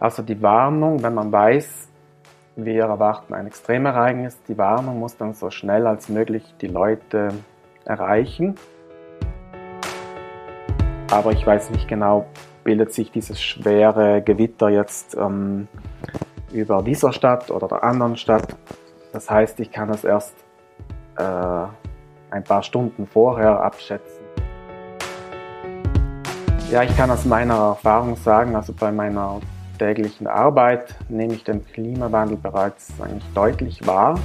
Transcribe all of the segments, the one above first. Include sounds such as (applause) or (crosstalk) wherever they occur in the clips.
Also die Warnung, wenn man weiß, wir erwarten ein Extremereignis, die Warnung muss dann so schnell als möglich die Leute erreichen. Aber ich weiß nicht genau, bildet sich dieses schwere Gewitter jetzt ähm, über dieser Stadt oder der anderen Stadt. Das heißt, ich kann es erst äh, ein paar Stunden vorher abschätzen. Ja, ich kann aus meiner Erfahrung sagen, also bei meiner täglichen Arbeit nehme ich den Klimawandel bereits eigentlich deutlich wahr.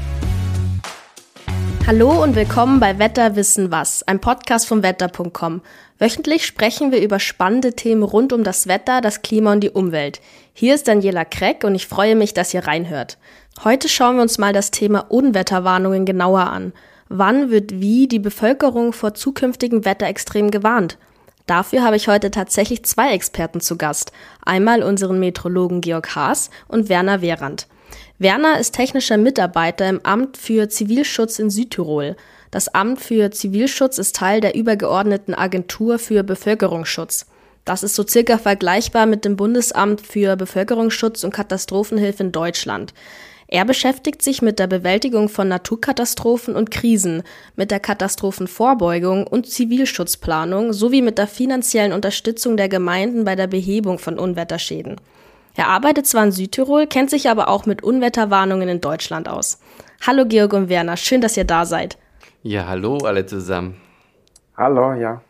Hallo und willkommen bei Wetter wissen was, ein Podcast vom wetter.com. Wöchentlich sprechen wir über spannende Themen rund um das Wetter, das Klima und die Umwelt. Hier ist Daniela Kreck und ich freue mich, dass ihr reinhört. Heute schauen wir uns mal das Thema Unwetterwarnungen genauer an. Wann wird wie die Bevölkerung vor zukünftigen Wetterextremen gewarnt? Dafür habe ich heute tatsächlich zwei Experten zu Gast. Einmal unseren Metrologen Georg Haas und Werner Wehrand. Werner ist technischer Mitarbeiter im Amt für Zivilschutz in Südtirol. Das Amt für Zivilschutz ist Teil der übergeordneten Agentur für Bevölkerungsschutz. Das ist so circa vergleichbar mit dem Bundesamt für Bevölkerungsschutz und Katastrophenhilfe in Deutschland. Er beschäftigt sich mit der Bewältigung von Naturkatastrophen und Krisen, mit der Katastrophenvorbeugung und Zivilschutzplanung sowie mit der finanziellen Unterstützung der Gemeinden bei der Behebung von Unwetterschäden. Er arbeitet zwar in Südtirol, kennt sich aber auch mit Unwetterwarnungen in Deutschland aus. Hallo Georg und Werner, schön, dass ihr da seid. Ja, hallo alle zusammen. Hallo, ja.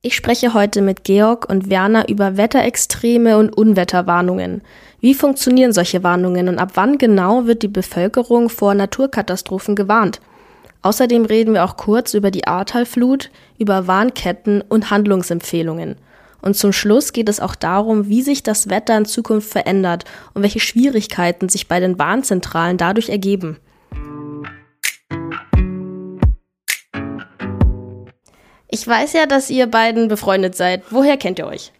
Ich spreche heute mit Georg und Werner über Wetterextreme und Unwetterwarnungen. Wie funktionieren solche Warnungen und ab wann genau wird die Bevölkerung vor Naturkatastrophen gewarnt? Außerdem reden wir auch kurz über die Ahrtalflut, über Warnketten und Handlungsempfehlungen. Und zum Schluss geht es auch darum, wie sich das Wetter in Zukunft verändert und welche Schwierigkeiten sich bei den Warnzentralen dadurch ergeben. Ich weiß ja, dass ihr beiden befreundet seid. Woher kennt ihr euch?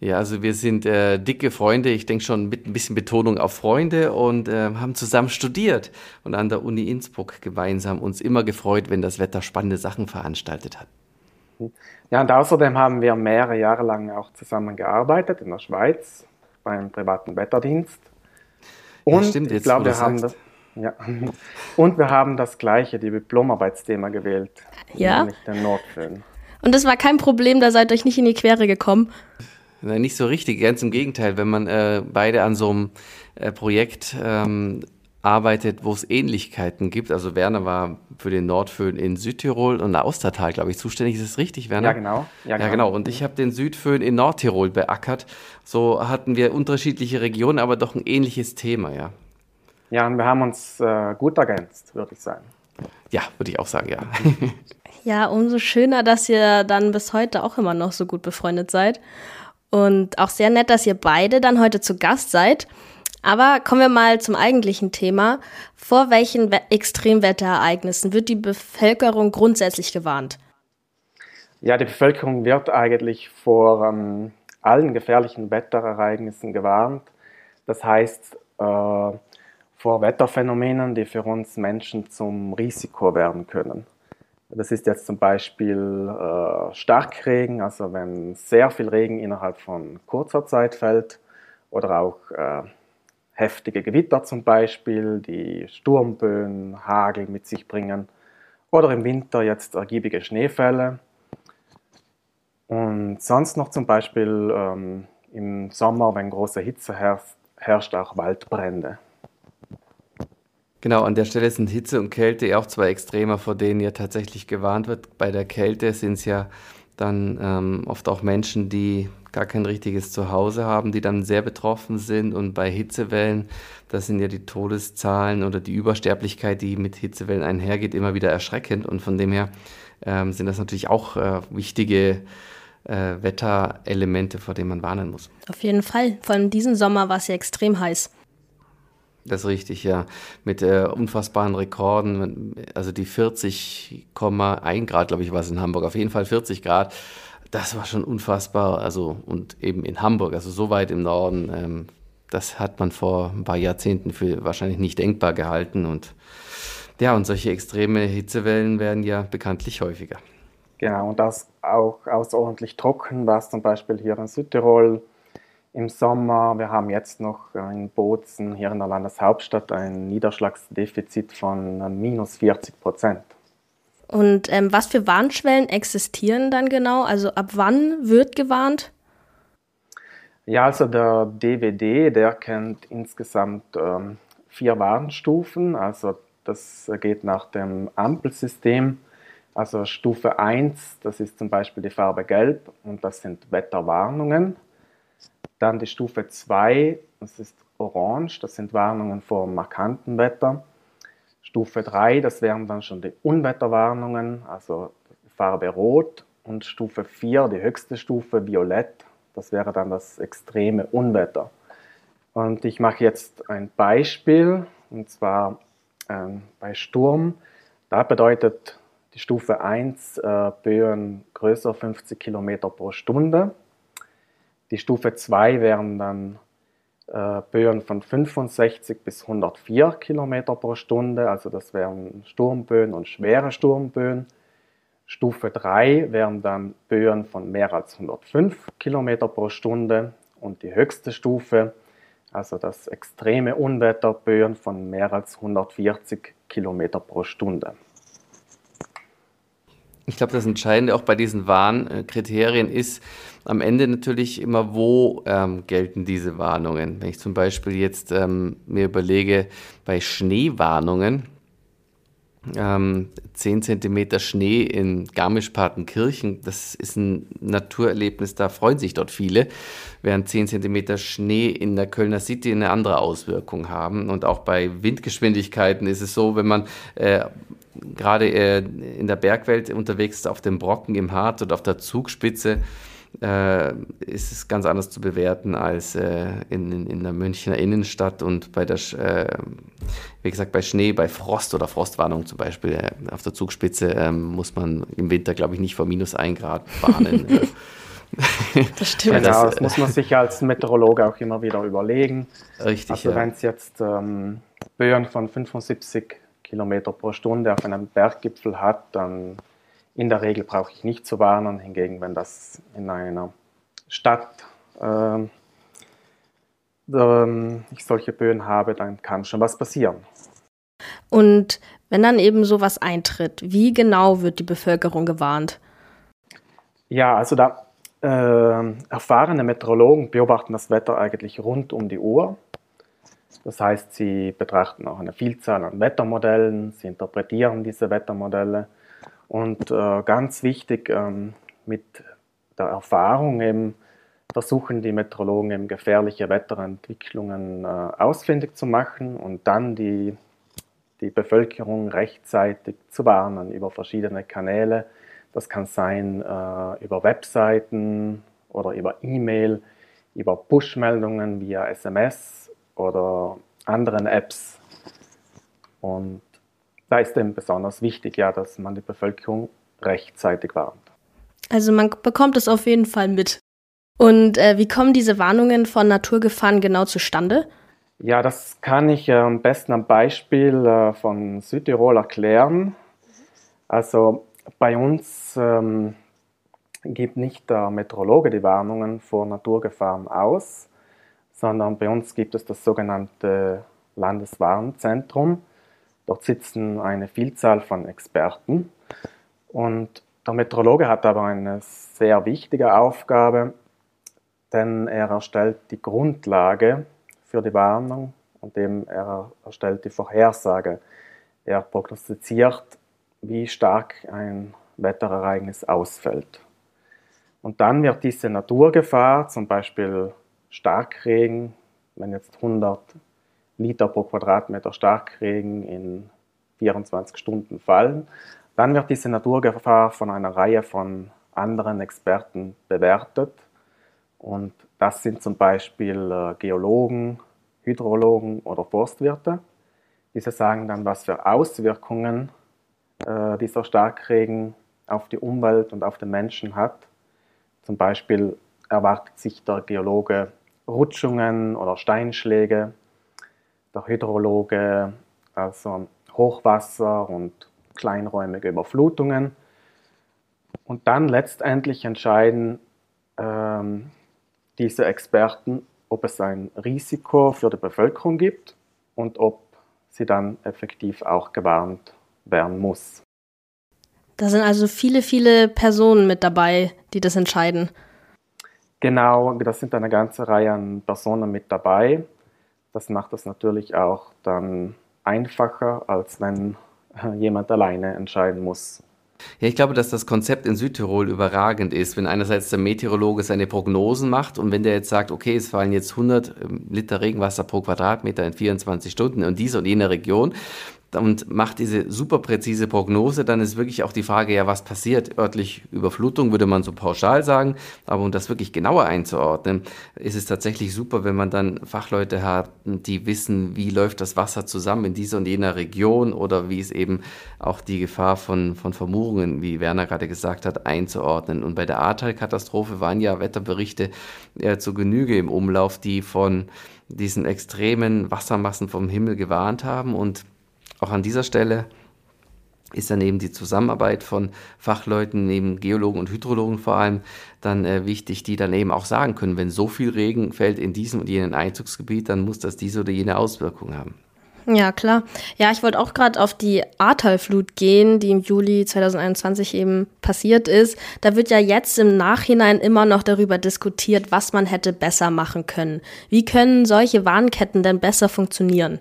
Ja, also wir sind äh, dicke Freunde, ich denke schon mit ein bisschen Betonung auf Freunde und äh, haben zusammen studiert und an der Uni Innsbruck gemeinsam uns immer gefreut, wenn das Wetter spannende Sachen veranstaltet hat. Ja, und außerdem haben wir mehrere Jahre lang auch zusammen gearbeitet in der Schweiz beim privaten Wetterdienst. Und ja, stimmt, ich glaube, wir haben das, ja. Und wir haben das gleiche, die Diplomarbeitsthema gewählt. Ja. Nämlich den Nordföhn. Und das war kein Problem, da seid ihr euch nicht in die Quere gekommen. Nein, nicht so richtig, ganz im Gegenteil. Wenn man äh, beide an so einem äh, Projekt ähm, arbeitet, wo es Ähnlichkeiten gibt. Also Werner war für den Nordföhn in Südtirol und Austertal, glaube ich, zuständig. Ist es richtig, Werner? Ja, genau. Ja, genau. Ja, genau. Und ich habe den Südföhn in Nordtirol beackert. So hatten wir unterschiedliche Regionen, aber doch ein ähnliches Thema, ja. Ja, und wir haben uns äh, gut ergänzt, würde ich sagen. Ja, würde ich auch sagen, ja. (laughs) Ja, umso schöner, dass ihr dann bis heute auch immer noch so gut befreundet seid. Und auch sehr nett, dass ihr beide dann heute zu Gast seid. Aber kommen wir mal zum eigentlichen Thema. Vor welchen Extremwetterereignissen wird die Bevölkerung grundsätzlich gewarnt? Ja, die Bevölkerung wird eigentlich vor ähm, allen gefährlichen Wetterereignissen gewarnt. Das heißt, äh, vor Wetterphänomenen, die für uns Menschen zum Risiko werden können. Das ist jetzt zum Beispiel äh, Starkregen, also wenn sehr viel Regen innerhalb von kurzer Zeit fällt, oder auch äh, heftige Gewitter zum Beispiel, die Sturmböen, Hagel mit sich bringen, oder im Winter jetzt ergiebige Schneefälle. Und sonst noch zum Beispiel ähm, im Sommer, wenn große Hitze herrscht, herrscht auch Waldbrände. Genau, an der Stelle sind Hitze und Kälte ja auch zwei Extremer, vor denen ja tatsächlich gewarnt wird. Bei der Kälte sind es ja dann ähm, oft auch Menschen, die gar kein richtiges Zuhause haben, die dann sehr betroffen sind. Und bei Hitzewellen, das sind ja die Todeszahlen oder die Übersterblichkeit, die mit Hitzewellen einhergeht, immer wieder erschreckend. Und von dem her ähm, sind das natürlich auch äh, wichtige äh, Wetterelemente, vor denen man warnen muss. Auf jeden Fall. Vor allem diesen Sommer war es ja extrem heiß. Das ist richtig, ja. Mit äh, unfassbaren Rekorden. Also die 40,1 Grad, glaube ich, war es in Hamburg. Auf jeden Fall 40 Grad. Das war schon unfassbar. Also, und eben in Hamburg, also so weit im Norden. Ähm, das hat man vor ein paar Jahrzehnten für wahrscheinlich nicht denkbar gehalten. Und ja, und solche extreme Hitzewellen werden ja bekanntlich häufiger. Genau, und das auch außerordentlich trocken war es zum Beispiel hier in Südtirol im Sommer. Wir haben jetzt noch in Bozen, hier in der Landeshauptstadt, ein Niederschlagsdefizit von minus 40 Prozent. Und ähm, was für Warnschwellen existieren dann genau? Also ab wann wird gewarnt? Ja, also der DWD, der kennt insgesamt ähm, vier Warnstufen. Also das geht nach dem Ampelsystem. Also Stufe 1, das ist zum Beispiel die Farbe Gelb und das sind Wetterwarnungen. Dann die Stufe 2, das ist Orange, das sind Warnungen vor markantem Wetter. Stufe 3, das wären dann schon die Unwetterwarnungen, also Farbe Rot. Und Stufe 4, die höchste Stufe, Violett, das wäre dann das extreme Unwetter. Und ich mache jetzt ein Beispiel, und zwar ähm, bei Sturm. Da bedeutet die Stufe 1 äh, Böen größer 50 km pro Stunde. Die Stufe 2 wären dann äh, Böen von 65 bis 104 km pro Stunde, also das wären Sturmböen und schwere Sturmböen. Stufe 3 wären dann Böen von mehr als 105 km pro Stunde und die höchste Stufe, also das extreme Unwetter, Böen von mehr als 140 km pro Stunde. Ich glaube, das Entscheidende auch bei diesen Warnkriterien ist am Ende natürlich immer, wo ähm, gelten diese Warnungen. Wenn ich zum Beispiel jetzt ähm, mir überlege, bei Schneewarnungen, ähm, 10 cm Schnee in Garmisch-Partenkirchen, das ist ein Naturerlebnis, da freuen sich dort viele, während 10 cm Schnee in der Kölner City eine andere Auswirkung haben. Und auch bei Windgeschwindigkeiten ist es so, wenn man äh, gerade äh, in der Bergwelt unterwegs auf dem Brocken im Harz oder auf der Zugspitze, äh, ist es ganz anders zu bewerten als äh, in, in der Münchner Innenstadt und bei der, äh, wie gesagt, bei Schnee, bei Frost oder Frostwarnung zum Beispiel äh, auf der Zugspitze ähm, muss man im Winter, glaube ich, nicht vor minus 1 Grad bahnen. (laughs) das stimmt. Genau, das muss man sich als Meteorologe auch immer wieder überlegen. Richtig. Also ja. wenn es jetzt ähm, Böen von 75 Kilometer pro Stunde auf einem Berggipfel hat, dann in der Regel brauche ich nicht zu warnen. Hingegen, wenn das in einer Stadt äh, ich solche Böen habe, dann kann schon was passieren. Und wenn dann eben sowas eintritt, wie genau wird die Bevölkerung gewarnt? Ja, also da äh, erfahrene Meteorologen beobachten das Wetter eigentlich rund um die Uhr. Das heißt, sie betrachten auch eine Vielzahl an Wettermodellen, sie interpretieren diese Wettermodelle und äh, ganz wichtig, ähm, mit der Erfahrung eben versuchen die Meteorologen eben gefährliche Wetterentwicklungen äh, ausfindig zu machen und dann die, die Bevölkerung rechtzeitig zu warnen über verschiedene Kanäle. Das kann sein äh, über Webseiten oder über E-Mail, über Push-Meldungen via SMS oder anderen Apps. Und da ist eben besonders wichtig, ja, dass man die Bevölkerung rechtzeitig warnt. Also man bekommt es auf jeden Fall mit. Und äh, wie kommen diese Warnungen von Naturgefahren genau zustande? Ja, das kann ich äh, am besten am Beispiel äh, von Südtirol erklären. Also bei uns ähm, gibt nicht der Meteorologe die Warnungen vor Naturgefahren aus, sondern bei uns gibt es das sogenannte Landeswarnzentrum. Dort sitzen eine Vielzahl von Experten und der Meteorologe hat aber eine sehr wichtige Aufgabe, denn er erstellt die Grundlage für die Warnung und eben er erstellt die Vorhersage. Er prognostiziert, wie stark ein Wetterereignis ausfällt. Und dann wird diese Naturgefahr, zum Beispiel Starkregen, wenn jetzt 100 Liter pro Quadratmeter Starkregen in 24 Stunden fallen, dann wird diese Naturgefahr von einer Reihe von anderen Experten bewertet. Und das sind zum Beispiel äh, Geologen, Hydrologen oder Forstwirte. Diese sagen dann, was für Auswirkungen äh, dieser Starkregen auf die Umwelt und auf den Menschen hat. Zum Beispiel erwartet sich der Geologe Rutschungen oder Steinschläge der Hydrologe, also Hochwasser und kleinräumige Überflutungen. Und dann letztendlich entscheiden ähm, diese Experten, ob es ein Risiko für die Bevölkerung gibt und ob sie dann effektiv auch gewarnt werden muss. Da sind also viele, viele Personen mit dabei, die das entscheiden. Genau, da sind eine ganze Reihe an Personen mit dabei. Das macht es natürlich auch dann einfacher, als wenn jemand alleine entscheiden muss. Ja, ich glaube, dass das Konzept in Südtirol überragend ist, wenn einerseits der Meteorologe seine Prognosen macht und wenn der jetzt sagt, okay, es fallen jetzt 100 ähm, Liter Regenwasser pro Quadratmeter in 24 Stunden in dieser und jener Region, und macht diese super präzise Prognose, dann ist wirklich auch die Frage, ja, was passiert? Örtlich Überflutung würde man so pauschal sagen, aber um das wirklich genauer einzuordnen, ist es tatsächlich super, wenn man dann Fachleute hat, die wissen, wie läuft das Wasser zusammen in dieser und jener Region oder wie es eben auch die Gefahr von, von Vermurungen, wie Werner gerade gesagt hat, einzuordnen. Und bei der Ahrtal-Katastrophe waren ja Wetterberichte äh, zu Genüge im Umlauf, die von diesen extremen Wassermassen vom Himmel gewarnt haben und auch an dieser Stelle ist dann eben die Zusammenarbeit von Fachleuten, neben Geologen und Hydrologen vor allem, dann äh, wichtig, die dann eben auch sagen können, wenn so viel Regen fällt in diesem und jenem Einzugsgebiet, dann muss das diese oder jene Auswirkung haben. Ja, klar. Ja, ich wollte auch gerade auf die Ahrtal-Flut gehen, die im Juli 2021 eben passiert ist. Da wird ja jetzt im Nachhinein immer noch darüber diskutiert, was man hätte besser machen können. Wie können solche Warnketten denn besser funktionieren?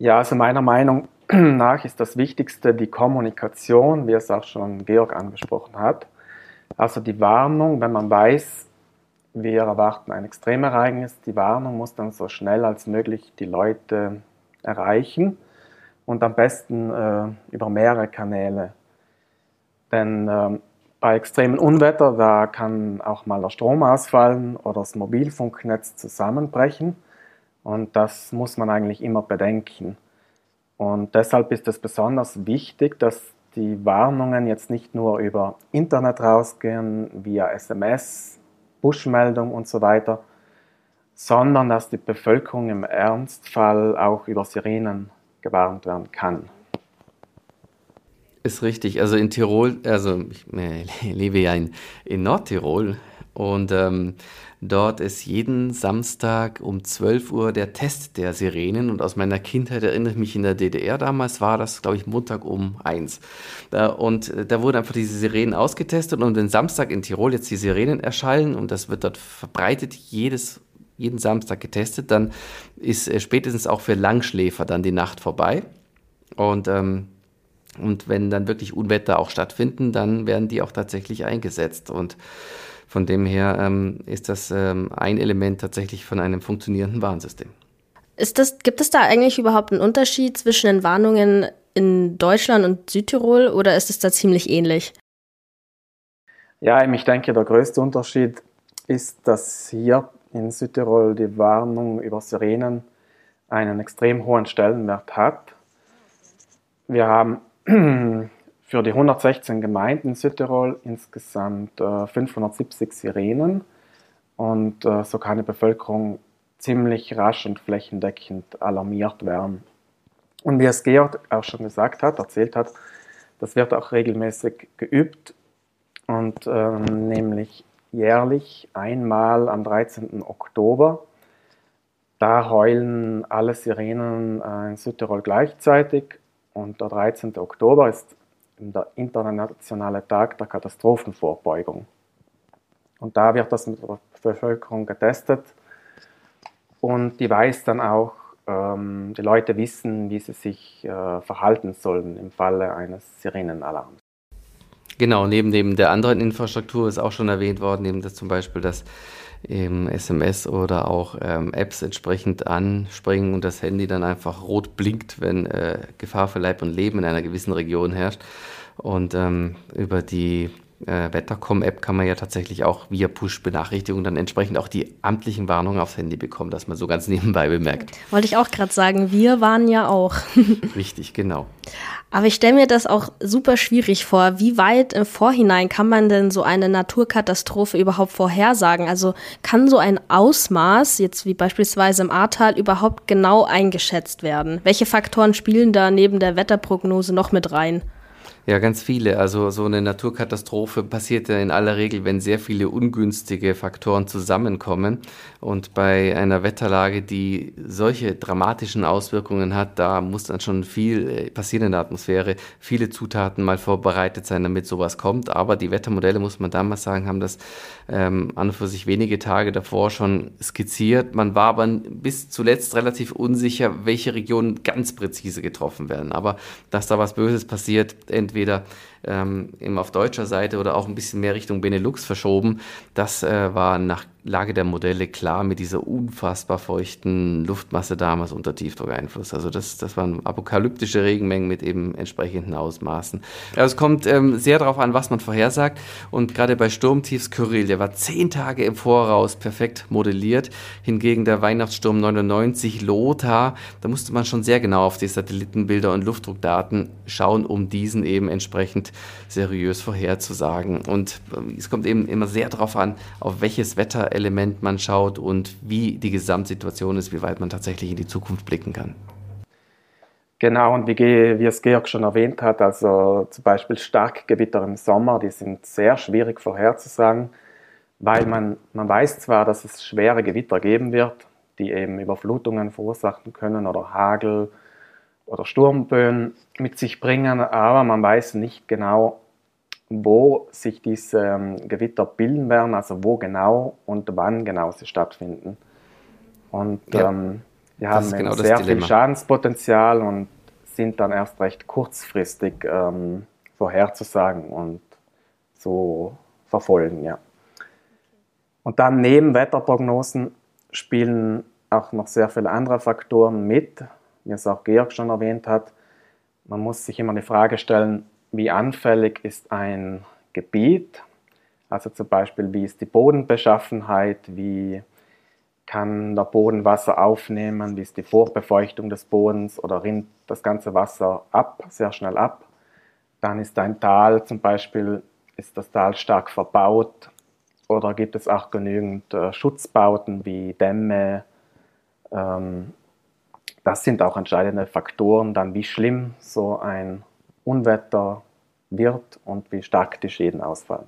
Ja, also meiner Meinung (clears throat) nach ist das Wichtigste die Kommunikation, wie es auch schon Georg angesprochen hat. Also die Warnung, wenn man weiß, wir erwarten ein Extremereignis, die Warnung muss dann so schnell als möglich die Leute erreichen und am besten äh, über mehrere Kanäle. Denn äh, bei extremen Unwetter, da kann auch mal der Strom ausfallen oder das Mobilfunknetz zusammenbrechen. Und das muss man eigentlich immer bedenken. Und deshalb ist es besonders wichtig, dass die Warnungen jetzt nicht nur über Internet rausgehen, via SMS, Push-Meldung und so weiter, sondern dass die Bevölkerung im Ernstfall auch über Sirenen gewarnt werden kann. Ist richtig. Also in Tirol, also ich (laughs) lebe ja in, in Nordtirol und ähm, Dort ist jeden Samstag um 12 Uhr der Test der Sirenen. Und aus meiner Kindheit erinnere ich mich in der DDR damals, war das, glaube ich, Montag um 1. Und äh, da wurden einfach diese Sirenen ausgetestet. Und wenn Samstag in Tirol jetzt die Sirenen erschallen und das wird dort verbreitet, jedes jeden Samstag getestet, dann ist äh, spätestens auch für Langschläfer dann die Nacht vorbei. Und, ähm, und wenn dann wirklich Unwetter auch stattfinden, dann werden die auch tatsächlich eingesetzt. Und von dem her ähm, ist das ähm, ein Element tatsächlich von einem funktionierenden Warnsystem. Ist das, gibt es da eigentlich überhaupt einen Unterschied zwischen den Warnungen in Deutschland und Südtirol oder ist es da ziemlich ähnlich? Ja, ich denke, der größte Unterschied ist, dass hier in Südtirol die Warnung über Sirenen einen extrem hohen Stellenwert hat. Wir haben für die 116 Gemeinden in Südtirol insgesamt äh, 570 Sirenen und äh, so kann die Bevölkerung ziemlich rasch und flächendeckend alarmiert werden. Und wie es Georg auch schon gesagt hat, erzählt hat, das wird auch regelmäßig geübt und äh, nämlich jährlich einmal am 13. Oktober. Da heulen alle Sirenen äh, in Südtirol gleichzeitig und der 13. Oktober ist der internationale Tag der Katastrophenvorbeugung. Und da wird das mit der Bevölkerung getestet und die weiß dann auch, ähm, die Leute wissen, wie sie sich äh, verhalten sollen im Falle eines Sirenenalarms. Genau, neben dem der anderen Infrastruktur ist auch schon erwähnt worden, eben das zum Beispiel, dass eben SMS oder auch ähm, Apps entsprechend anspringen und das Handy dann einfach rot blinkt, wenn äh, Gefahr für Leib und Leben in einer gewissen Region herrscht. Und ähm, über die äh, Wettercom-App kann man ja tatsächlich auch via Push-Benachrichtigung dann entsprechend auch die amtlichen Warnungen aufs Handy bekommen, dass man so ganz (laughs) nebenbei bemerkt. Wollte ich auch gerade sagen, wir waren ja auch. (laughs) Richtig, genau. Aber ich stelle mir das auch super schwierig vor. Wie weit im Vorhinein kann man denn so eine Naturkatastrophe überhaupt vorhersagen? Also kann so ein Ausmaß, jetzt wie beispielsweise im Ahrtal, überhaupt genau eingeschätzt werden? Welche Faktoren spielen da neben der Wetterprognose noch mit rein? Ja, ganz viele. Also so eine Naturkatastrophe passiert ja in aller Regel, wenn sehr viele ungünstige Faktoren zusammenkommen. Und bei einer Wetterlage, die solche dramatischen Auswirkungen hat, da muss dann schon viel äh, passieren in der Atmosphäre, viele Zutaten mal vorbereitet sein, damit sowas kommt. Aber die Wettermodelle, muss man damals sagen, haben das ähm, an und für sich wenige Tage davor schon skizziert. Man war aber bis zuletzt relativ unsicher, welche Regionen ganz präzise getroffen werden. Aber dass da was Böses passiert, entweder entweder ähm, eben auf deutscher Seite oder auch ein bisschen mehr Richtung Benelux verschoben. Das äh, war nach Lage der Modelle klar mit dieser unfassbar feuchten Luftmasse damals unter Tiefdruckeinfluss. Also das, das waren apokalyptische Regenmengen mit eben entsprechenden Ausmaßen. Also es kommt ähm, sehr darauf an, was man vorhersagt. Und gerade bei Sturmtiefs Kyrill, der war zehn Tage im Voraus perfekt modelliert. Hingegen der Weihnachtssturm 99 Lothar, da musste man schon sehr genau auf die Satellitenbilder und Luftdruckdaten schauen, um diesen eben entsprechend seriös vorherzusagen. Und ähm, es kommt eben immer sehr darauf an, auf welches Wetterelement man schaut und wie die Gesamtsituation ist, wie weit man tatsächlich in die Zukunft blicken kann. Genau, und wie, wie es Georg schon erwähnt hat, also zum Beispiel Starkgewitter im Sommer, die sind sehr schwierig vorherzusagen, weil man, man weiß zwar, dass es schwere Gewitter geben wird, die eben Überflutungen verursachen können oder Hagel oder Sturmböen mit sich bringen, aber man weiß nicht genau, wo sich diese ähm, Gewitter bilden werden, also wo genau und wann genau sie stattfinden. Und ja, ähm, wir haben genau sehr viel Schadenspotenzial und sind dann erst recht kurzfristig ähm, vorherzusagen und zu verfolgen. Ja. Und dann neben Wetterprognosen spielen auch noch sehr viele andere Faktoren mit wie es auch Georg schon erwähnt hat, man muss sich immer die Frage stellen, wie anfällig ist ein Gebiet, also zum Beispiel, wie ist die Bodenbeschaffenheit, wie kann der Boden Wasser aufnehmen, wie ist die Vorbefeuchtung des Bodens? Oder rinnt das ganze Wasser ab, sehr schnell ab. Dann ist ein Tal zum Beispiel, ist das Tal stark verbaut? Oder gibt es auch genügend äh, Schutzbauten wie Dämme, ähm, das sind auch entscheidende Faktoren, dann wie schlimm so ein Unwetter wird und wie stark die Schäden ausfallen.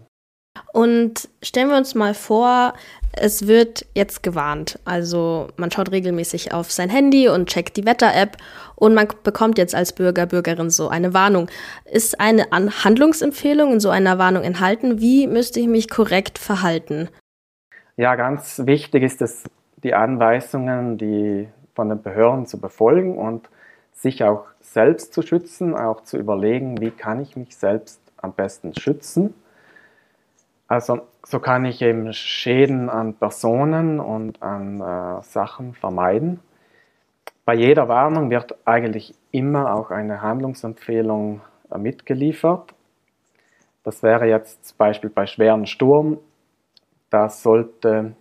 Und stellen wir uns mal vor, es wird jetzt gewarnt. Also man schaut regelmäßig auf sein Handy und checkt die Wetter-App und man bekommt jetzt als Bürger, Bürgerin so eine Warnung. Ist eine Handlungsempfehlung in so einer Warnung enthalten? Wie müsste ich mich korrekt verhalten? Ja, ganz wichtig ist es, die Anweisungen, die von den Behörden zu befolgen und sich auch selbst zu schützen, auch zu überlegen, wie kann ich mich selbst am besten schützen. Also so kann ich eben Schäden an Personen und an äh, Sachen vermeiden. Bei jeder Warnung wird eigentlich immer auch eine Handlungsempfehlung äh, mitgeliefert. Das wäre jetzt zum Beispiel bei schweren Sturm. Da sollte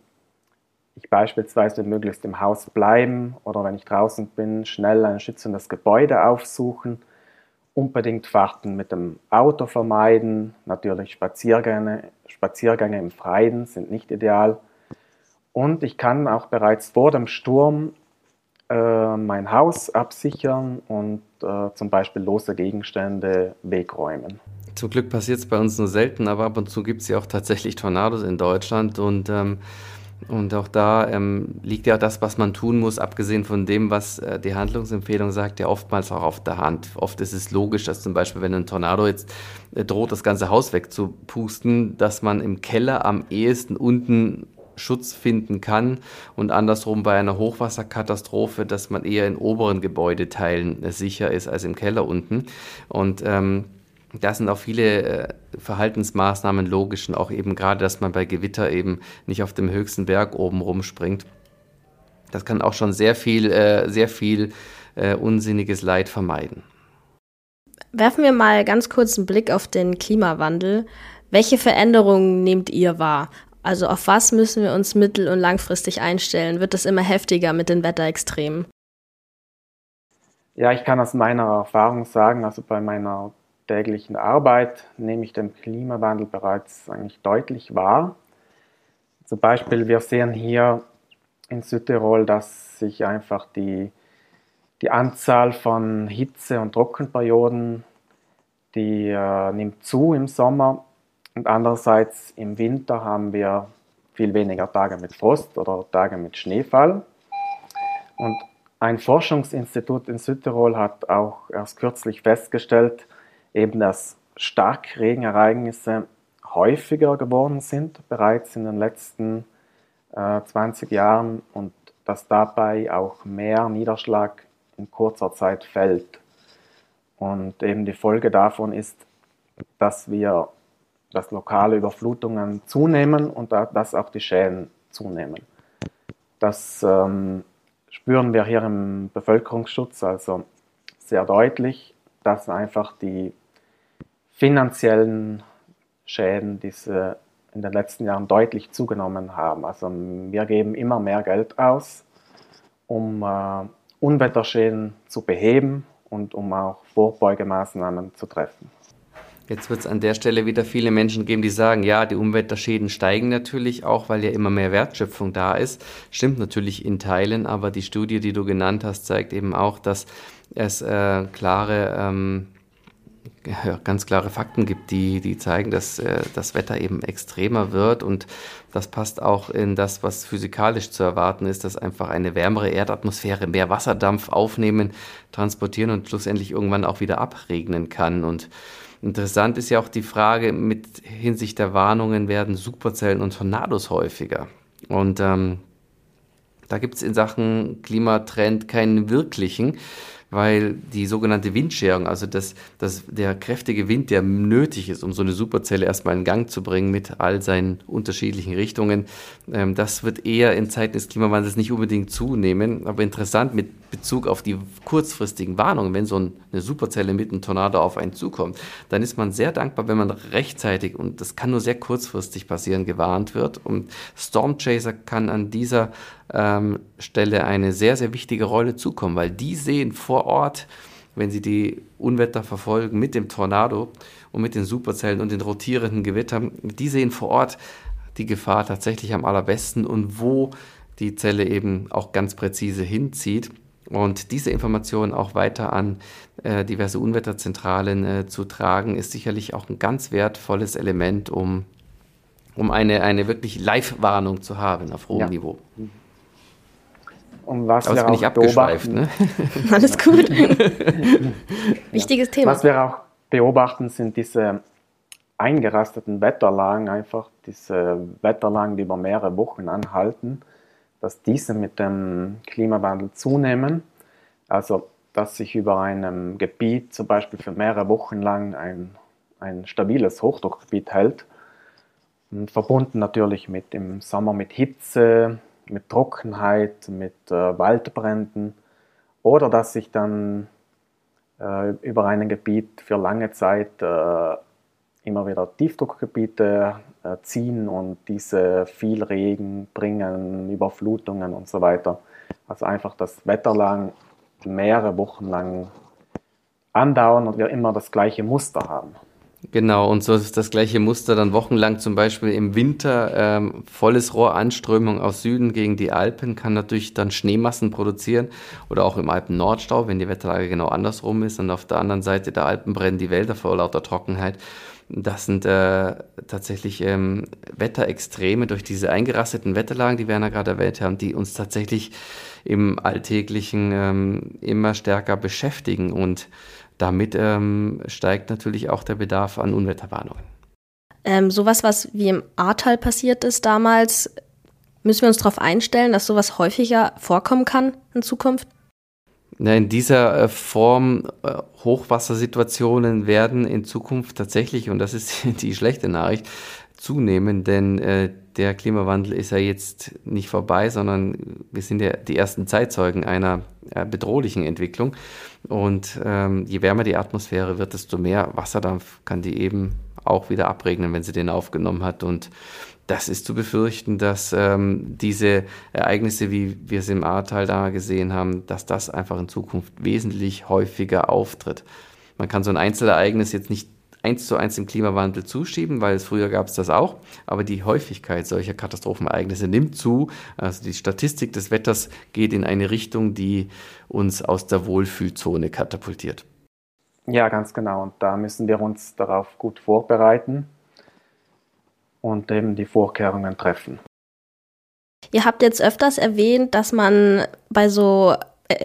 ich beispielsweise möglichst im Haus bleiben oder wenn ich draußen bin, schnell ein schützendes Gebäude aufsuchen, unbedingt Fahrten mit dem Auto vermeiden, natürlich Spaziergänge, Spaziergänge im Freien sind nicht ideal. Und ich kann auch bereits vor dem Sturm äh, mein Haus absichern und äh, zum Beispiel lose Gegenstände wegräumen. Zum Glück passiert es bei uns nur selten, aber ab und zu gibt es ja auch tatsächlich Tornados in Deutschland und ähm, und auch da ähm, liegt ja das, was man tun muss, abgesehen von dem, was äh, die Handlungsempfehlung sagt, ja oftmals auch auf der Hand. Oft ist es logisch, dass zum Beispiel, wenn ein Tornado jetzt äh, droht, das ganze Haus wegzupusten, dass man im Keller am ehesten unten Schutz finden kann und andersrum bei einer Hochwasserkatastrophe, dass man eher in oberen Gebäudeteilen äh, sicher ist als im Keller unten. Und ähm, da sind auch viele äh, Verhaltensmaßnahmen logisch und auch eben gerade, dass man bei Gewitter eben nicht auf dem höchsten Berg oben rumspringt. Das kann auch schon sehr viel, äh, sehr viel äh, unsinniges Leid vermeiden. Werfen wir mal ganz kurz einen Blick auf den Klimawandel. Welche Veränderungen nehmt ihr wahr? Also auf was müssen wir uns mittel- und langfristig einstellen? Wird es immer heftiger mit den Wetterextremen? Ja, ich kann aus meiner Erfahrung sagen, also bei meiner täglichen Arbeit nehme ich den Klimawandel bereits eigentlich deutlich wahr. Zum Beispiel, wir sehen hier in Südtirol, dass sich einfach die, die Anzahl von Hitze- und Trockenperioden die äh, nimmt zu im Sommer und andererseits im Winter haben wir viel weniger Tage mit Frost oder Tage mit Schneefall. Und ein Forschungsinstitut in Südtirol hat auch erst kürzlich festgestellt, eben dass Starkregenereignisse häufiger geworden sind, bereits in den letzten äh, 20 Jahren und dass dabei auch mehr Niederschlag in kurzer Zeit fällt. Und eben die Folge davon ist, dass wir, dass lokale Überflutungen zunehmen und dass auch die Schäden zunehmen. Das ähm, spüren wir hier im Bevölkerungsschutz also sehr deutlich, dass einfach die finanziellen Schäden diese in den letzten Jahren deutlich zugenommen haben. Also wir geben immer mehr Geld aus, um äh, Unwetterschäden zu beheben und um auch Vorbeugemaßnahmen zu treffen. Jetzt wird es an der Stelle wieder viele Menschen geben, die sagen, ja, die Umweltschäden steigen natürlich auch, weil ja immer mehr Wertschöpfung da ist. Stimmt natürlich in Teilen, aber die Studie, die du genannt hast, zeigt eben auch, dass es äh, klare ähm, ganz klare Fakten gibt, die, die zeigen, dass äh, das Wetter eben extremer wird und das passt auch in das, was physikalisch zu erwarten ist, dass einfach eine wärmere Erdatmosphäre mehr Wasserdampf aufnehmen, transportieren und schlussendlich irgendwann auch wieder abregnen kann. Und interessant ist ja auch die Frage mit Hinsicht der Warnungen werden Superzellen und Tornados häufiger. Und ähm, da gibt es in Sachen Klimatrend keinen wirklichen weil die sogenannte Windscherung, also das, das, der kräftige Wind, der nötig ist, um so eine Superzelle erstmal in Gang zu bringen mit all seinen unterschiedlichen Richtungen, ähm, das wird eher in Zeiten des Klimawandels nicht unbedingt zunehmen. Aber interessant mit Bezug auf die kurzfristigen Warnungen, wenn so eine Superzelle mit einem Tornado auf einen zukommt, dann ist man sehr dankbar, wenn man rechtzeitig, und das kann nur sehr kurzfristig passieren, gewarnt wird. Und Stormchaser kann an dieser ähm, Stelle eine sehr, sehr wichtige Rolle zukommen, weil die sehen vor Ort, wenn sie die Unwetter verfolgen mit dem Tornado und mit den Superzellen und den rotierenden Gewittern, die sehen vor Ort die Gefahr tatsächlich am allerbesten und wo die Zelle eben auch ganz präzise hinzieht. Und diese Informationen auch weiter an äh, diverse Unwetterzentralen äh, zu tragen, ist sicherlich auch ein ganz wertvolles Element, um, um eine, eine wirklich Live-Warnung zu haben auf hohem ja. Niveau. Und was Aber wir bin ich abgeschweift, ne? (laughs) Alles gut. Wichtiges ja. Thema. Was wir auch beobachten, sind diese eingerasteten Wetterlagen, einfach diese Wetterlagen, die über mehrere Wochen anhalten, dass diese mit dem Klimawandel zunehmen. Also, dass sich über einem Gebiet zum Beispiel für mehrere Wochen lang ein, ein stabiles Hochdruckgebiet hält. Und verbunden natürlich mit im Sommer mit Hitze, mit Trockenheit, mit äh, Waldbränden oder dass sich dann äh, über ein Gebiet für lange Zeit äh, immer wieder Tiefdruckgebiete äh, ziehen und diese viel Regen bringen, Überflutungen und so weiter. Also einfach das Wetter lang mehrere Wochen lang andauern und wir immer das gleiche Muster haben. Genau, und so ist das gleiche Muster dann wochenlang zum Beispiel im Winter. Ähm, volles Rohr Anströmung aus Süden gegen die Alpen kann natürlich dann Schneemassen produzieren oder auch im Alpen-Nordstau, wenn die Wetterlage genau andersrum ist und auf der anderen Seite der Alpen brennen die Wälder vor lauter Trockenheit. Das sind äh, tatsächlich ähm, Wetterextreme durch diese eingerasteten Wetterlagen, die Werner gerade erwähnt haben, die uns tatsächlich im Alltäglichen ähm, immer stärker beschäftigen und damit ähm, steigt natürlich auch der Bedarf an Unwetterwarnungen. Ähm, sowas, was wie im Ahrtal passiert ist damals, müssen wir uns darauf einstellen, dass sowas häufiger vorkommen kann in Zukunft? In dieser äh, Form äh, Hochwassersituationen werden in Zukunft tatsächlich, und das ist (laughs) die schlechte Nachricht, zunehmen, denn äh, der Klimawandel ist ja jetzt nicht vorbei, sondern wir sind ja die ersten Zeitzeugen einer bedrohlichen Entwicklung. Und ähm, je wärmer die Atmosphäre wird, desto mehr Wasserdampf kann die eben auch wieder abregnen, wenn sie den aufgenommen hat. Und das ist zu befürchten, dass ähm, diese Ereignisse, wie wir es im Ahrtal da gesehen haben, dass das einfach in Zukunft wesentlich häufiger auftritt. Man kann so ein Einzelereignis jetzt nicht eins zu eins dem Klimawandel zuschieben, weil es früher gab es das auch. Aber die Häufigkeit solcher Katastrophenereignisse nimmt zu. Also die Statistik des Wetters geht in eine Richtung, die uns aus der Wohlfühlzone katapultiert. Ja, ganz genau. Und da müssen wir uns darauf gut vorbereiten und eben die Vorkehrungen treffen. Ihr habt jetzt öfters erwähnt, dass man bei so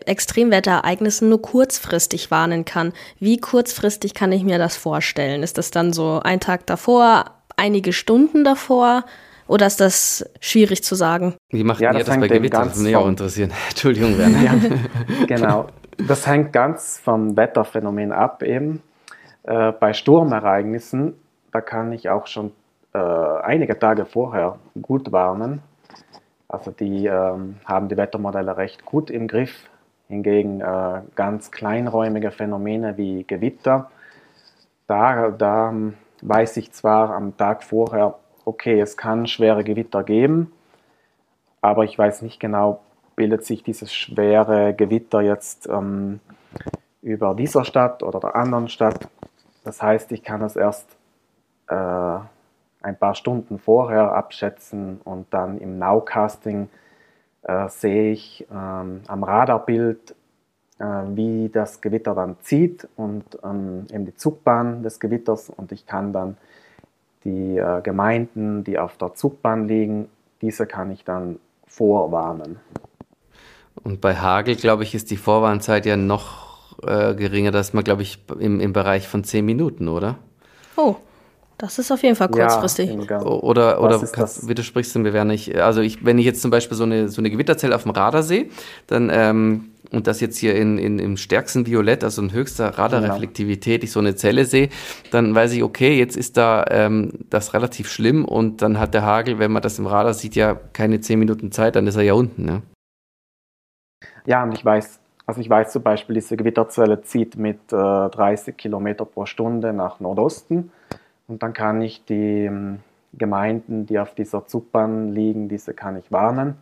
Extremwetterereignissen nur kurzfristig warnen kann. Wie kurzfristig kann ich mir das vorstellen? Ist das dann so ein Tag davor, einige Stunden davor? Oder ist das schwierig zu sagen? Wie macht ja, ihr das, das bei Gewitter? Das würde mich auch interessieren. (laughs) Entschuldigung, Werner. Ja, (laughs) genau. Das hängt ganz vom Wetterphänomen ab eben. Äh, bei Sturmereignissen, da kann ich auch schon äh, einige Tage vorher gut warnen. Also die ähm, haben die Wettermodelle recht gut im Griff. Hingegen äh, ganz kleinräumige Phänomene wie Gewitter, da, da ähm, weiß ich zwar am Tag vorher, okay, es kann schwere Gewitter geben, aber ich weiß nicht genau, bildet sich dieses schwere Gewitter jetzt ähm, über dieser Stadt oder der anderen Stadt. Das heißt, ich kann es erst äh, ein paar Stunden vorher abschätzen und dann im Nowcasting äh, sehe ich ähm, am Radarbild, äh, wie das Gewitter dann zieht und ähm, eben die Zugbahn des Gewitters und ich kann dann die äh, Gemeinden, die auf der Zugbahn liegen, diese kann ich dann vorwarnen. Und bei Hagel, glaube ich, ist die Vorwarnzeit ja noch äh, geringer, dass man, glaube ich, im, im Bereich von zehn Minuten, oder? Oh, das ist auf jeden Fall kurzfristig. Ja, oder oder kannst, widersprichst du mir, wer nicht? Also ich, wenn ich jetzt zum Beispiel so eine, so eine Gewitterzelle auf dem Radar sehe, dann ähm, und das jetzt hier in, in, im stärksten Violett, also in höchster Radarreflektivität, ich so eine Zelle sehe, dann weiß ich, okay, jetzt ist da ähm, das relativ schlimm und dann hat der Hagel, wenn man das im Radar sieht, ja keine zehn Minuten Zeit, dann ist er ja unten. Ne? Ja, und ich weiß, also ich weiß zum Beispiel, diese Gewitterzelle zieht mit äh, 30 Kilometer pro Stunde nach Nordosten und dann kann ich die ähm, Gemeinden, die auf dieser Zugbahn liegen, diese kann ich warnen.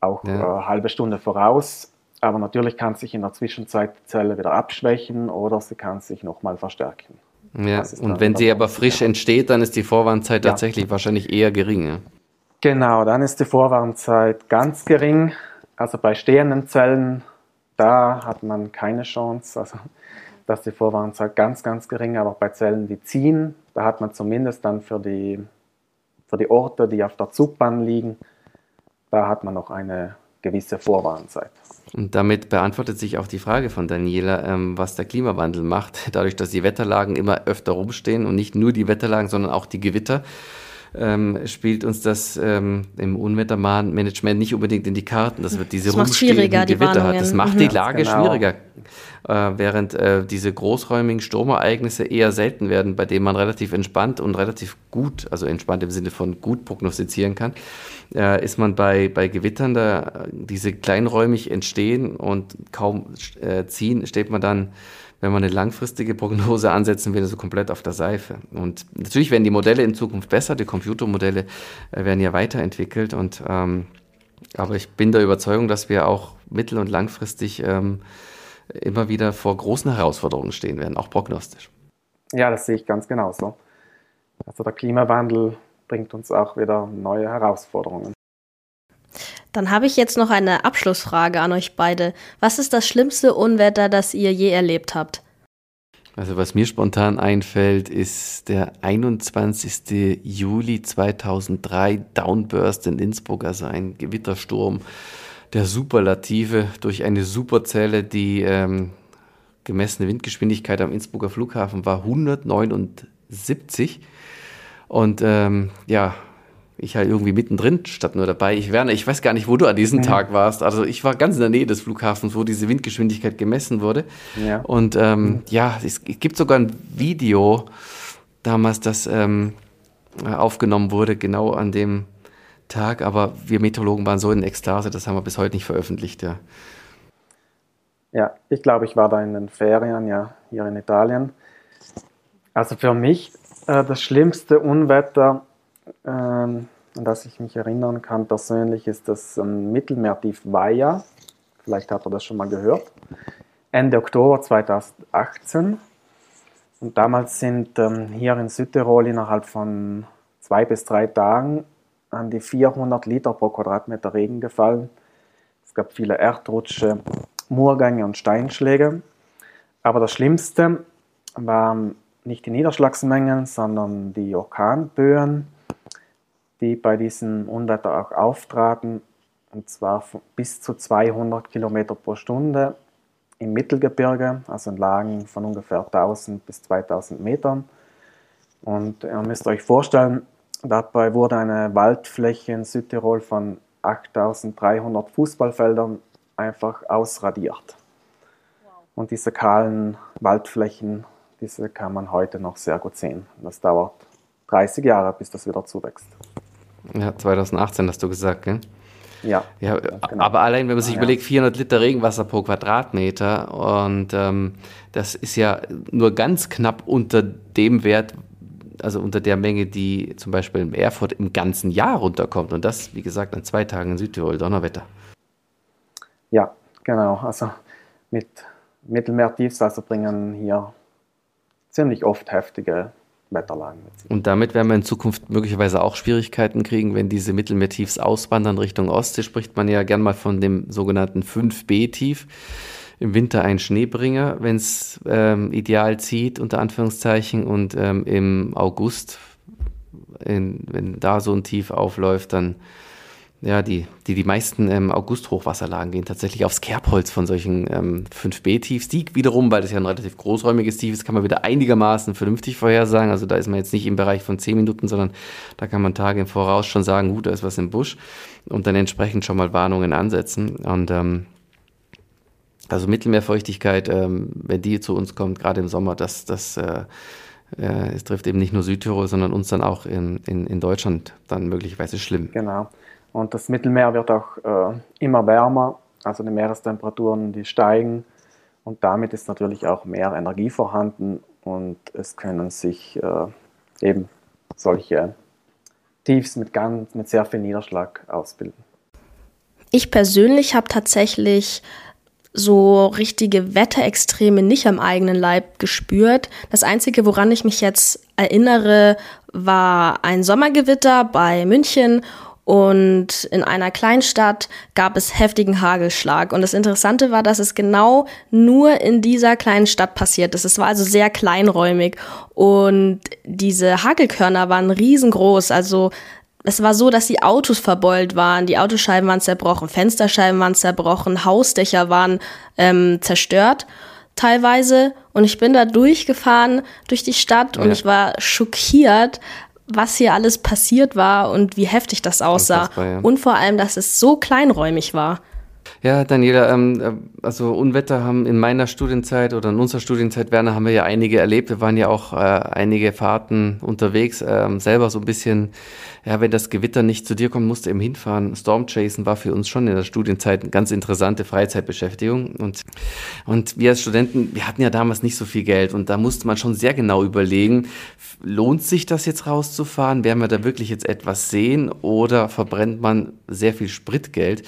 Auch ja. eine äh, halbe Stunde voraus. Aber natürlich kann sich in der Zwischenzeit die Zelle wieder abschwächen oder sie kann sich nochmal verstärken. Ja, und wenn sie aber frisch ja. entsteht, dann ist die Vorwarnzeit ja. tatsächlich wahrscheinlich eher gering. Genau, dann ist die Vorwarnzeit ganz gering. Also bei stehenden Zellen, da hat man keine Chance. Also da ist die Vorwarnzeit ganz, ganz gering, aber bei Zellen, die ziehen, da hat man zumindest dann für die, für die Orte, die auf der Zugbahn liegen, da hat man noch eine gewisse Vorwarnzeit. Und damit beantwortet sich auch die Frage von Daniela, ähm, was der Klimawandel macht. (laughs) Dadurch, dass die Wetterlagen immer öfter rumstehen und nicht nur die Wetterlagen, sondern auch die Gewitter, ähm, spielt uns das ähm, im Unwettermanagement nicht unbedingt in die Karten. Das wird diese das rumstehenden Gewitter hat. Das macht die Lage genau. schwieriger. Äh, während äh, diese großräumigen Sturmereignisse eher selten werden, bei denen man relativ entspannt und relativ gut, also entspannt im Sinne von gut prognostizieren kann, äh, ist man bei, bei Gewittern, da diese kleinräumig entstehen und kaum äh, ziehen, steht man dann wenn man eine langfristige Prognose ansetzen will, so komplett auf der Seife. Und natürlich werden die Modelle in Zukunft besser, die Computermodelle äh, werden ja weiterentwickelt und ähm, aber ich bin der Überzeugung, dass wir auch mittel- und langfristig ähm, immer wieder vor großen Herausforderungen stehen werden, auch prognostisch. Ja, das sehe ich ganz genauso. Also der Klimawandel bringt uns auch wieder neue Herausforderungen. Dann habe ich jetzt noch eine Abschlussfrage an euch beide. Was ist das schlimmste Unwetter, das ihr je erlebt habt? Also was mir spontan einfällt, ist der 21. Juli 2003 Downburst in Innsbruck, also ein Gewittersturm der Superlative durch eine Superzelle, die ähm, gemessene Windgeschwindigkeit am Innsbrucker Flughafen war 179 und ähm, ja, ich halt irgendwie mittendrin statt nur dabei. Ich Werner, ich weiß gar nicht, wo du an diesem mhm. Tag warst. Also ich war ganz in der Nähe des Flughafens, wo diese Windgeschwindigkeit gemessen wurde. Ja. Und ähm, mhm. ja, es gibt sogar ein Video damals, das ähm, aufgenommen wurde, genau an dem Tag. Aber wir Meteorologen waren so in Ekstase, das haben wir bis heute nicht veröffentlicht. Ja, ja ich glaube, ich war da in den Ferien, ja, hier in Italien. Also für mich äh, das schlimmste Unwetter ähm, an das ich mich erinnern kann persönlich, ist das ähm, Mittelmeertief Vaja. Vielleicht hat er das schon mal gehört. Ende Oktober 2018. Und damals sind ähm, hier in Südtirol innerhalb von zwei bis drei Tagen an die 400 Liter pro Quadratmeter Regen gefallen. Es gab viele Erdrutsche, Murgänge und Steinschläge. Aber das Schlimmste waren nicht die Niederschlagsmengen, sondern die Orkanböen, die bei diesem Unwetter auch auftraten, und zwar bis zu 200 Kilometer pro Stunde im Mittelgebirge, also in Lagen von ungefähr 1000 bis 2000 Metern. Und ihr müsst euch vorstellen, dabei wurde eine Waldfläche in Südtirol von 8300 Fußballfeldern einfach ausradiert. Und diese kahlen Waldflächen, diese kann man heute noch sehr gut sehen. Das dauert 30 Jahre, bis das wieder zuwächst. Ja, 2018 hast du gesagt, gell? Ja. ja genau. Aber allein, wenn man sich ja. überlegt, 400 Liter Regenwasser pro Quadratmeter und ähm, das ist ja nur ganz knapp unter dem Wert, also unter der Menge, die zum Beispiel in Erfurt im ganzen Jahr runterkommt. Und das, wie gesagt, an zwei Tagen in Südtirol, Donnerwetter. Ja, genau. Also mit Mittelmeertiefs, bringen hier ziemlich oft heftige Wetterlagen mit. Und damit werden wir in Zukunft möglicherweise auch Schwierigkeiten kriegen, wenn diese Mittelmeertiefs auswandern Richtung Ostsee, spricht man ja gern mal von dem sogenannten 5B-Tief. Im Winter ein Schneebringer, wenn es ähm, ideal zieht, unter Anführungszeichen, und ähm, im August, in, wenn da so ein Tief aufläuft, dann ja, die, die, die meisten ähm, August-Hochwasserlagen gehen tatsächlich aufs Kerbholz von solchen ähm, 5B-Tiefs. Die wiederum, weil das ja ein relativ großräumiges Tief ist, kann man wieder einigermaßen vernünftig vorhersagen. Also da ist man jetzt nicht im Bereich von 10 Minuten, sondern da kann man Tage im Voraus schon sagen, gut, da ist was im Busch und dann entsprechend schon mal Warnungen ansetzen. Und ähm, also Mittelmeerfeuchtigkeit, ähm, wenn die zu uns kommt, gerade im Sommer, das, das äh, äh, es trifft eben nicht nur Südtirol, sondern uns dann auch in, in, in Deutschland dann möglicherweise schlimm. Genau. Und das Mittelmeer wird auch äh, immer wärmer, also die Meerestemperaturen, die steigen und damit ist natürlich auch mehr Energie vorhanden und es können sich äh, eben solche Tiefs mit, ganz, mit sehr viel Niederschlag ausbilden. Ich persönlich habe tatsächlich so richtige Wetterextreme nicht am eigenen Leib gespürt. Das Einzige, woran ich mich jetzt erinnere, war ein Sommergewitter bei München und in einer Kleinstadt gab es heftigen Hagelschlag. Und das Interessante war, dass es genau nur in dieser kleinen Stadt passiert ist. Es war also sehr kleinräumig. Und diese Hagelkörner waren riesengroß. Also es war so, dass die Autos verbeult waren, die Autoscheiben waren zerbrochen, Fensterscheiben waren zerbrochen, Hausdächer waren ähm, zerstört teilweise. Und ich bin da durchgefahren durch die Stadt ja. und ich war schockiert, was hier alles passiert war und wie heftig das aussah. Ja. Und vor allem, dass es so kleinräumig war. Ja, Daniela, ähm, äh, also Unwetter haben in meiner Studienzeit oder in unserer Studienzeit, Werner, haben wir ja einige erlebt. Wir waren ja auch äh, einige Fahrten unterwegs, ähm, selber so ein bisschen, ja, wenn das Gewitter nicht zu dir kommt, musst du eben hinfahren. Stormchasen war für uns schon in der Studienzeit eine ganz interessante Freizeitbeschäftigung. Und, und wir als Studenten, wir hatten ja damals nicht so viel Geld und da musste man schon sehr genau überlegen, lohnt sich das jetzt rauszufahren? Werden wir da wirklich jetzt etwas sehen oder verbrennt man sehr viel Spritgeld?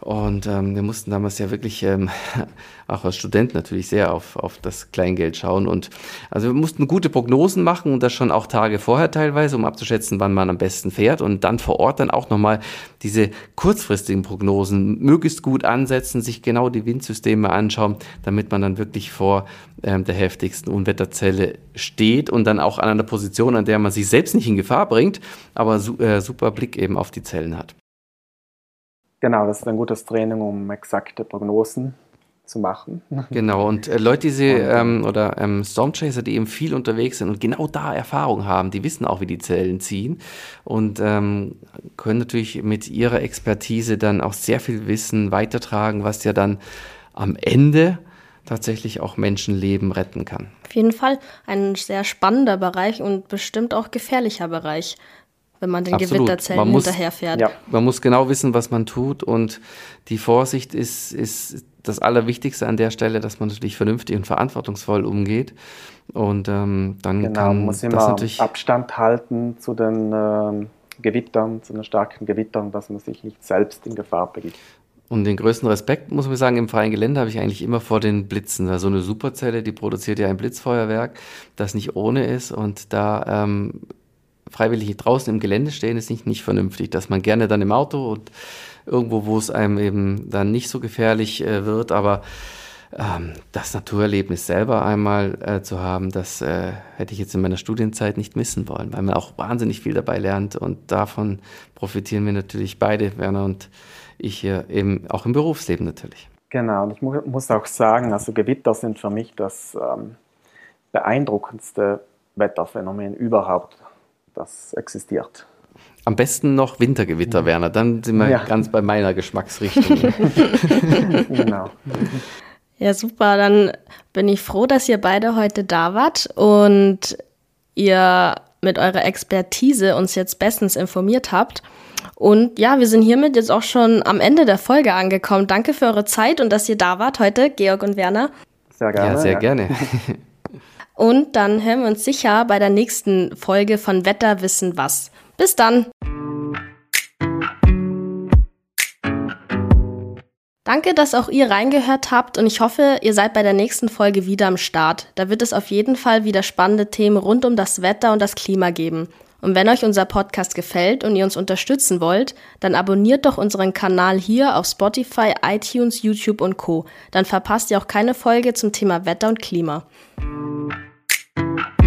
Und ähm, wir mussten damals ja wirklich, ähm, (laughs) auch als Student natürlich, sehr auf, auf das Kleingeld schauen. Und also wir mussten gute Prognosen machen und das schon auch Tage vorher teilweise, um abzuschätzen, wann man am besten fährt. Und dann vor Ort dann auch nochmal diese kurzfristigen Prognosen möglichst gut ansetzen, sich genau die Windsysteme anschauen, damit man dann wirklich vor ähm, der heftigsten Unwetterzelle steht und dann auch an einer Position, an der man sich selbst nicht in Gefahr bringt, aber su äh, super Blick eben auf die Zellen hat. Genau, das ist ein gutes Training, um exakte Prognosen zu machen. (laughs) Genau, und äh, Leute, die sie, ähm, oder ähm, Stormchaser, die eben viel unterwegs sind und genau da Erfahrung haben, die wissen auch, wie die Zellen ziehen und ähm, können natürlich mit ihrer Expertise dann auch sehr viel Wissen weitertragen, was ja dann am Ende tatsächlich auch Menschenleben retten kann. Auf jeden Fall ein sehr spannender Bereich und bestimmt auch gefährlicher Bereich wenn man den Absolut. Gewitterzellen man muss, hinterherfährt. Ja. Man muss genau wissen, was man tut und die Vorsicht ist, ist das Allerwichtigste an der Stelle, dass man natürlich vernünftig und verantwortungsvoll umgeht. Und ähm, dann genau, kann man muss immer das natürlich Abstand halten zu den äh, Gewittern, zu den starken Gewittern, dass man sich nicht selbst in Gefahr begibt. Und den größten Respekt, muss man sagen, im freien Gelände habe ich eigentlich immer vor den Blitzen. So also eine Superzelle, die produziert ja ein Blitzfeuerwerk, das nicht ohne ist. Und da ähm, freiwillig draußen im Gelände stehen, ist nicht, nicht vernünftig. Dass man gerne dann im Auto und irgendwo, wo es einem eben dann nicht so gefährlich äh, wird, aber ähm, das Naturerlebnis selber einmal äh, zu haben, das äh, hätte ich jetzt in meiner Studienzeit nicht missen wollen, weil man auch wahnsinnig viel dabei lernt und davon profitieren wir natürlich beide, Werner und ich, eben auch im Berufsleben natürlich. Genau, und ich mu muss auch sagen, also Gewitter sind für mich das ähm, beeindruckendste Wetterphänomen überhaupt, das existiert. Am besten noch Wintergewitter, Werner. Dann sind wir ja. ganz bei meiner Geschmacksrichtung. (laughs) (laughs) genau. Ja, super. Dann bin ich froh, dass ihr beide heute da wart und ihr mit eurer Expertise uns jetzt bestens informiert habt. Und ja, wir sind hiermit jetzt auch schon am Ende der Folge angekommen. Danke für eure Zeit und dass ihr da wart heute, Georg und Werner. Sehr gerne. Ja, sehr ja. gerne. (laughs) Und dann hören wir uns sicher bei der nächsten Folge von Wetter wissen was. Bis dann. Danke, dass auch ihr reingehört habt und ich hoffe, ihr seid bei der nächsten Folge wieder am Start. Da wird es auf jeden Fall wieder spannende Themen rund um das Wetter und das Klima geben. Und wenn euch unser Podcast gefällt und ihr uns unterstützen wollt, dann abonniert doch unseren Kanal hier auf Spotify, iTunes, YouTube und Co. Dann verpasst ihr auch keine Folge zum Thema Wetter und Klima. Thank you